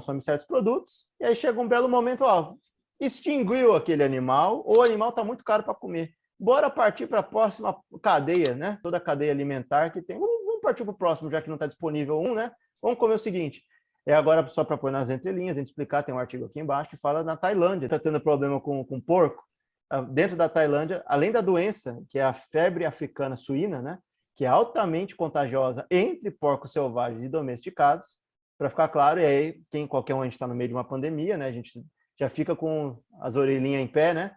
consome certos produtos, e aí chega um belo momento, ó, extinguiu aquele animal, ou o animal está muito caro para comer. Bora partir para a próxima cadeia, né? Toda a cadeia alimentar que tem. Vamos, partir para o próximo, já que não está disponível um, né? Vamos comer o seguinte: é agora só para pôr nas entrelinhas, a gente explicar, tem um artigo aqui embaixo que fala na Tailândia, está tendo problema com, com porco. Ah, dentro da Tailândia, além da doença, que é a febre africana suína, né? Que é altamente contagiosa entre porcos selvagens e domesticados. Para ficar claro, e aí, quem qualquer um a gente está no meio de uma pandemia, né? A gente já fica com as orelhinhas em pé, né?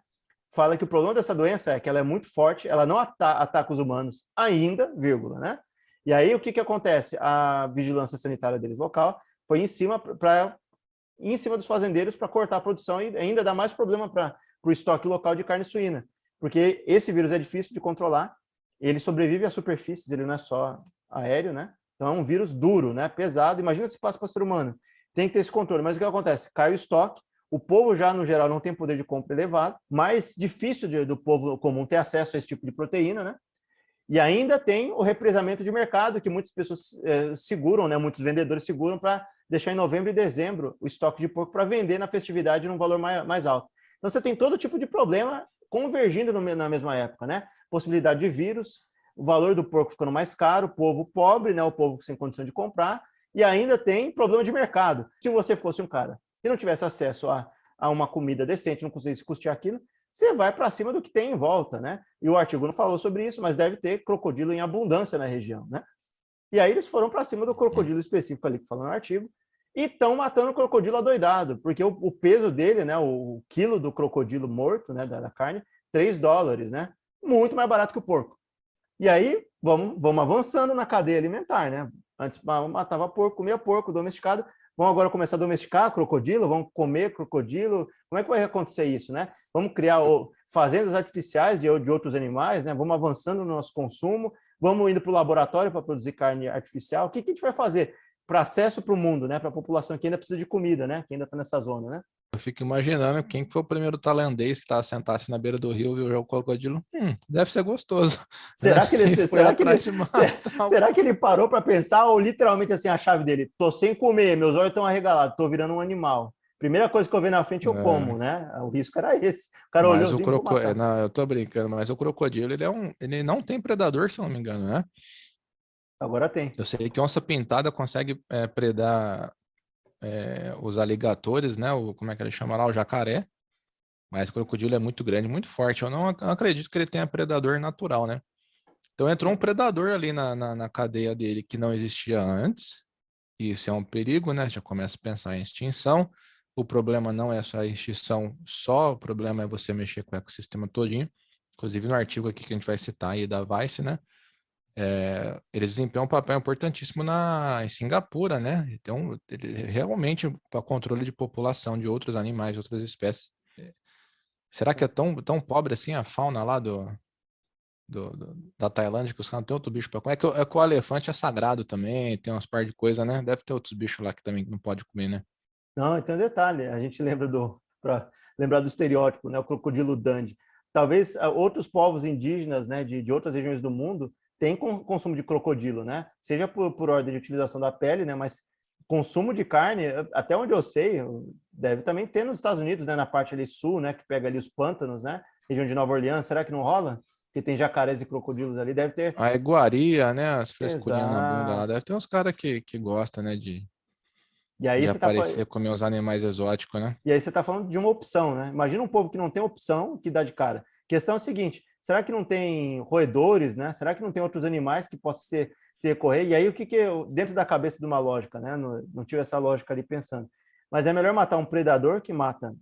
Fala que o problema dessa doença é que ela é muito forte, ela não ata ataca os humanos ainda, vírgula, né? E aí o que que acontece? A vigilância sanitária deles local foi em cima para em cima dos fazendeiros para cortar a produção e ainda dá mais problema para o estoque local de carne suína, porque esse vírus é difícil de controlar, ele sobrevive às superfícies, ele não é só aéreo, né? Então é um vírus duro, né? Pesado. Imagina se passa para ser humano. Tem que ter esse controle. Mas o que acontece? Cai o estoque, o povo já, no geral, não tem poder de compra elevado, mais difícil de, do povo comum ter acesso a esse tipo de proteína, né? E ainda tem o represamento de mercado, que muitas pessoas eh, seguram, né? muitos vendedores seguram para deixar em novembro e dezembro o estoque de porco para vender na festividade num valor mais, mais alto. Então você tem todo tipo de problema convergindo no, na mesma época, né? Possibilidade de vírus, o valor do porco ficando mais caro, o povo pobre, né? o povo sem condição de comprar, e ainda tem problema de mercado. Se você fosse um cara e não tivesse acesso a, a uma comida decente, não conseguisse custear aquilo, você vai para cima do que tem em volta, né? E o artigo não falou sobre isso, mas deve ter crocodilo em abundância na região, né? E aí eles foram para cima do crocodilo específico ali que falou no artigo e estão matando o crocodilo adoidado, porque o, o, peso dele, né, o, quilo do crocodilo morto, né, da, da, carne, 3 dólares, né? Muito mais barato que o porco. E aí vamos, vamos avançando na cadeia alimentar, né? Antes matava porco, comia porco domesticado, Vão agora começar a domesticar crocodilo? Vão comer crocodilo? Como é que vai acontecer isso, né? Vamos criar fazendas artificiais de, de outros animais, né? Vamos avançando no nosso consumo, vamos indo para o laboratório para produzir carne artificial. O que, que a gente vai fazer para acesso para o mundo, né? Para a população que ainda precisa de comida, né? Que ainda está nessa zona, né? Eu fico imaginando quem foi o primeiro tailandês que estava sentado assim na beira do rio, viu o crocodilo. Hum, deve ser gostoso. Será que ele, será que ele, será, será que ele parou para pensar ou literalmente assim a chave dele? Tô sem comer, meus olhos estão arregalados, tô virando um animal. Primeira coisa que eu vi na frente eu é. como, né? O risco era esse. O cara mas olhou o croco... É, não, eu tô brincando, mas o crocodilo ele é um, ele não tem predador, se eu não me engano, né? Agora tem. Eu sei que onça pintada consegue é, predar é, os aligatores, né? O, como é que ele chama lá? O jacaré. Mas o crocodilo é muito grande, muito forte. Eu não acredito que ele tenha predador natural, né? Então entrou um predador ali na, na, na cadeia dele que não existia antes. Isso é um perigo, né? Já começa a pensar em extinção. O problema não é só a extinção, só o problema é você mexer com o ecossistema todinho. Inclusive no artigo aqui que a gente vai citar aí da Vice, né? É, eles desempenham um papel importantíssimo na, em Singapura, né? Então, ele, realmente, para controle de população de outros animais, de outras espécies. É, será que é tão, tão pobre assim a fauna lá do, do, do da Tailândia que os caras não têm outro bicho para comer? É que, é que, o elefante é sagrado também, tem umas par de coisa, né? Deve ter outros bichos lá que também não pode comer, né? Não, um detalhe, a gente lembra do, para lembrar do estereótipo, né? O crocodilo Dundee. Talvez ah, outros povos indígenas, né, de, de outras regiões do mundo, tem consumo de crocodilo, né? Seja por, por ordem de utilização da pele, né? Mas consumo de carne, até onde eu sei, deve também ter nos Estados Unidos, né? Na parte ali sul, né? Que pega ali os pântanos, né? Região de Nova Orleans, será que não rola? Que tem jacarés e crocodilos ali, deve ter. A iguaria, né? As frescurinhas na bunda lá. Deve ter uns caras que, que gostam, né? De, e aí de você tá aparecer tá... comer os animais exóticos, né? E aí você está falando de uma opção, né? Imagina um povo que não tem opção, que dá de cara. A questão é a seguinte: será que não tem roedores, né? Será que não tem outros animais que possam ser, se recorrer? E aí, o que que eu, dentro da cabeça de uma lógica, né? Não, não tive essa lógica ali pensando. Mas é melhor matar um predador que mata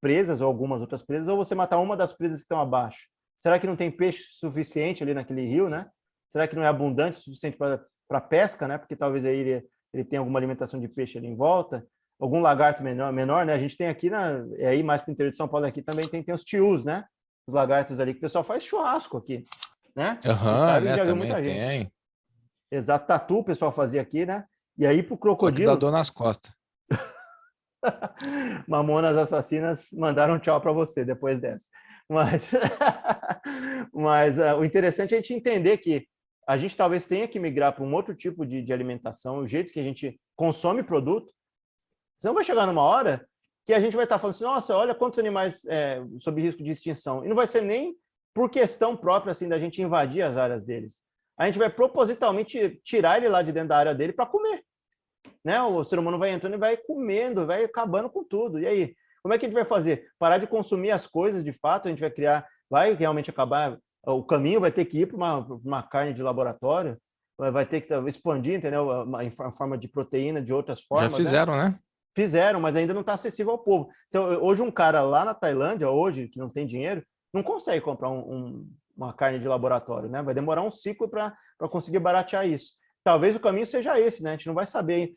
presas ou algumas outras presas, ou você matar uma das presas que estão abaixo. Será que não tem peixe suficiente ali naquele rio, né? Será que não é abundante o suficiente para pesca, né? Porque talvez aí ele, ele tenha alguma alimentação de peixe ali em volta. Algum lagarto menor, menor, né? A gente tem aqui, na, é aí mais para o interior de São Paulo aqui também tem, tem os tius, né? Os lagartos ali, que o pessoal faz churrasco aqui, né? Aham, uhum, né? Já viu muita tem. gente. Exato, tatu o pessoal fazia aqui, né? E aí pro crocodilo... Dá dor nas costas. Mamonas assassinas mandaram tchau para você depois dessa. Mas, mas uh, o interessante é a gente entender que a gente talvez tenha que migrar para um outro tipo de, de alimentação, o jeito que a gente consome produto, Senão vai chegar numa hora que a gente vai estar falando assim, nossa, olha quantos animais é, sob risco de extinção. E não vai ser nem por questão própria assim da gente invadir as áreas deles. A gente vai propositalmente tirar ele lá de dentro da área dele para comer. Né? O ser humano vai entrando e vai comendo, vai acabando com tudo. E aí, como é que a gente vai fazer? Parar de consumir as coisas de fato, a gente vai criar, vai realmente acabar, o caminho vai ter que ir para uma, uma carne de laboratório, vai ter que expandir, entendeu? Uma, forma de proteína de outras formas. Já né? fizeram, né? né? Fizeram, mas ainda não está acessível ao povo. Hoje um cara lá na Tailândia, hoje, que não tem dinheiro, não consegue comprar um, um, uma carne de laboratório, né? Vai demorar um ciclo para conseguir baratear isso. Talvez o caminho seja esse, né? A gente não vai saber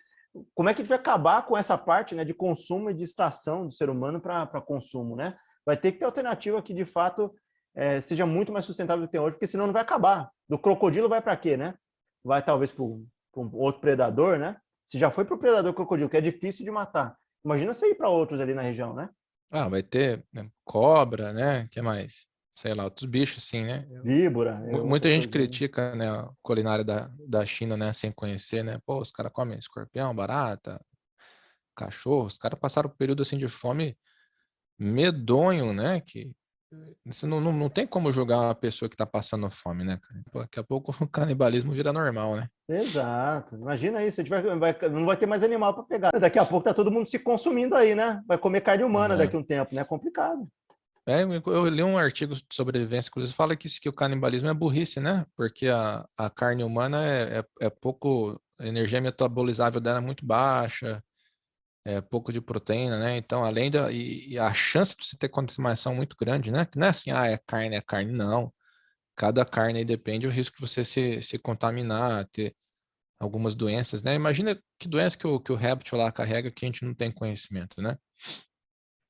como é que a gente vai acabar com essa parte né, de consumo e de extração do ser humano para consumo, né? Vai ter que ter alternativa que, de fato, é, seja muito mais sustentável do que tem hoje, porque senão não vai acabar. Do crocodilo vai para quê, né? Vai talvez para um outro predador, né? Se já foi para o predador crocodilo, que é difícil de matar, imagina você ir para outros ali na região, né? Ah, vai ter né, cobra, né? que mais? Sei lá, outros bichos, assim, né? Víbora. Muita gente critica né, a culinária da, da China, né? Sem conhecer, né? Pô, os caras comem escorpião, barata, cachorro. Os caras passaram um período, assim, de fome medonho, né? Que você não, não, não tem como julgar uma pessoa que está passando fome, né, Daqui a pouco o canibalismo vira normal, né? Exato. Imagina isso, a gente vai, vai não vai ter mais animal para pegar. Daqui a pouco tá todo mundo se consumindo aí, né? Vai comer carne humana é. daqui a um tempo, né? É complicado. É, eu li um artigo de sobrevivência, inclusive, fala que, que o canibalismo é burrice, né? Porque a, a carne humana é, é, é pouco, a energia metabolizável dela é muito baixa, é, pouco de proteína, né? Então, além da. E, e, a chance de você ter contaminação muito grande, né? Que não é assim, ah, é carne, é carne, não. Cada carne aí depende do risco de você se, se contaminar, ter algumas doenças, né? Imagina que doença que o, que o réptil lá carrega que a gente não tem conhecimento, né?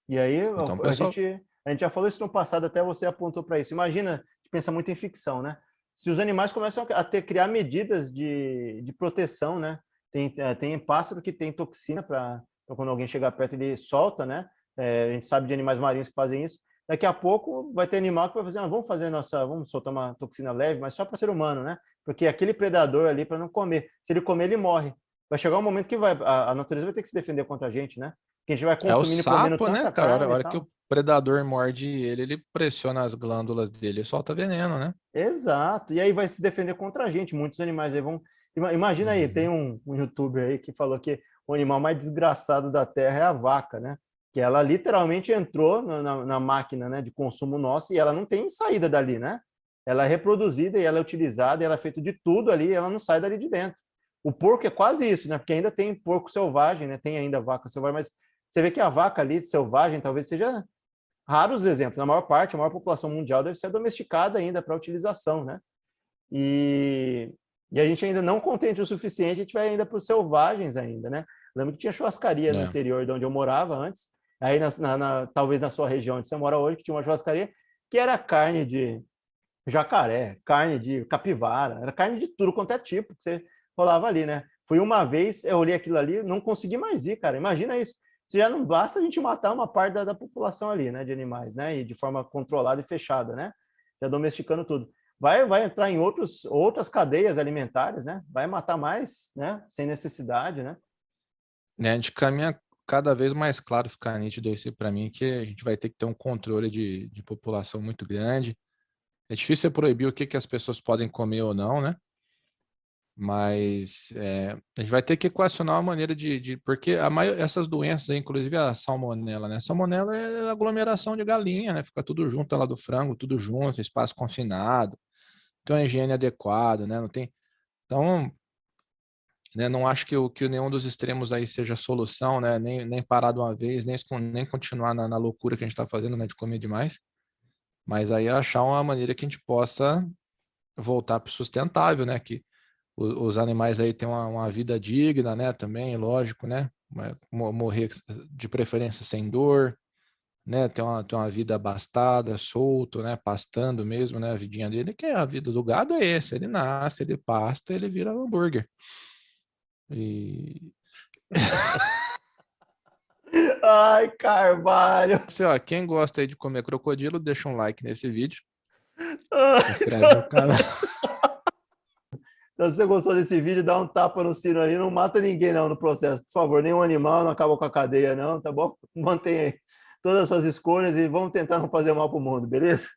E aí, então, a, pessoal... gente, a gente já falou isso no passado, até você apontou para isso. Imagina, a gente pensa muito em ficção, né? Se os animais começam a ter, criar medidas de, de proteção, né? Tem, é, tem pássaro que tem toxina para quando alguém chegar perto, ele solta, né? É, a gente sabe de animais marinhos que fazem isso. Daqui a pouco vai ter animal que vai fazer, ah, vamos fazer nossa, vamos soltar uma toxina leve, mas só para ser humano, né? Porque aquele predador ali para não comer. Se ele comer, ele morre. Vai chegar um momento que vai, a, a, natureza vai ter que se defender contra a gente, né? Que a gente vai consumindo é o sapo, né, cara? A hora, que o predador morde ele, ele pressiona as glândulas dele e solta veneno, né? Exato. E aí vai se defender contra a gente. Muitos animais aí vão. Imagina aí, uhum. tem um, um youtuber aí que falou que o animal mais desgraçado da Terra é a vaca, né? Que ela literalmente entrou na, na, na máquina né, de consumo nosso e ela não tem saída dali, né? Ela é reproduzida e ela é utilizada, e ela é feita de tudo ali, ela não sai dali de dentro. O porco é quase isso, né? Porque ainda tem porco selvagem, né? Tem ainda vaca selvagem, mas você vê que a vaca ali selvagem talvez seja raros exemplos. Na maior parte, a maior população mundial deve ser domesticada ainda para utilização, né? E, e a gente ainda não contente o suficiente, a gente vai ainda para os selvagens ainda, né? Lembro que tinha churrascaria no é. interior de onde eu morava antes, aí na, na, na, talvez na sua região onde você mora hoje, que tinha uma churrascaria que era carne de jacaré, carne de capivara, era carne de tudo quanto é tipo que você rolava ali, né? Fui uma vez, eu olhei aquilo ali, não consegui mais ir, cara. Imagina isso. Se já não basta a gente matar uma parte da, da população ali, né, de animais, né, e de forma controlada e fechada, né, já domesticando tudo. Vai, vai entrar em outros, outras cadeias alimentares, né? Vai matar mais, né? Sem necessidade, né? né, a gente caminha cada vez mais claro ficar nítido esse para mim que a gente vai ter que ter um controle de, de população muito grande. É difícil proibir o que, que as pessoas podem comer ou não, né? Mas é, a gente vai ter que equacionar uma maneira de, de porque a maior, essas doenças, inclusive a salmonela, né? A salmonela é aglomeração de galinha, né? Fica tudo junto lá do frango, tudo junto, espaço confinado, tem uma higiene adequada, né? Não tem. Então, né? Não acho que, o, que nenhum dos extremos aí seja solução, né? nem, nem parar de uma vez, nem, nem continuar na, na loucura que a gente está fazendo né? de comer demais. Mas aí achar uma maneira que a gente possa voltar para o sustentável, né? Que os, os animais aí tenham uma, uma, vida digna, né? Também, lógico, né? Morrer de preferência sem dor, né? Ter uma, ter uma vida abastada, solto, né? Pastando mesmo, né? A vidinha dele, que é a vida do gado é esse. Ele nasce, ele pasta, ele vira hambúrguer. E. Ai, Carvalho. Assim, ó, quem gosta aí de comer crocodilo, deixa um like nesse vídeo. Ai, inscreve no canal. Então, se você gostou desse vídeo, dá um tapa no sino aí. Não mata ninguém, não, no processo. Por favor, nenhum animal, não acaba com a cadeia, não, tá bom? Mantenha aí todas as suas escolhas e vamos tentar não fazer mal para o mundo, beleza?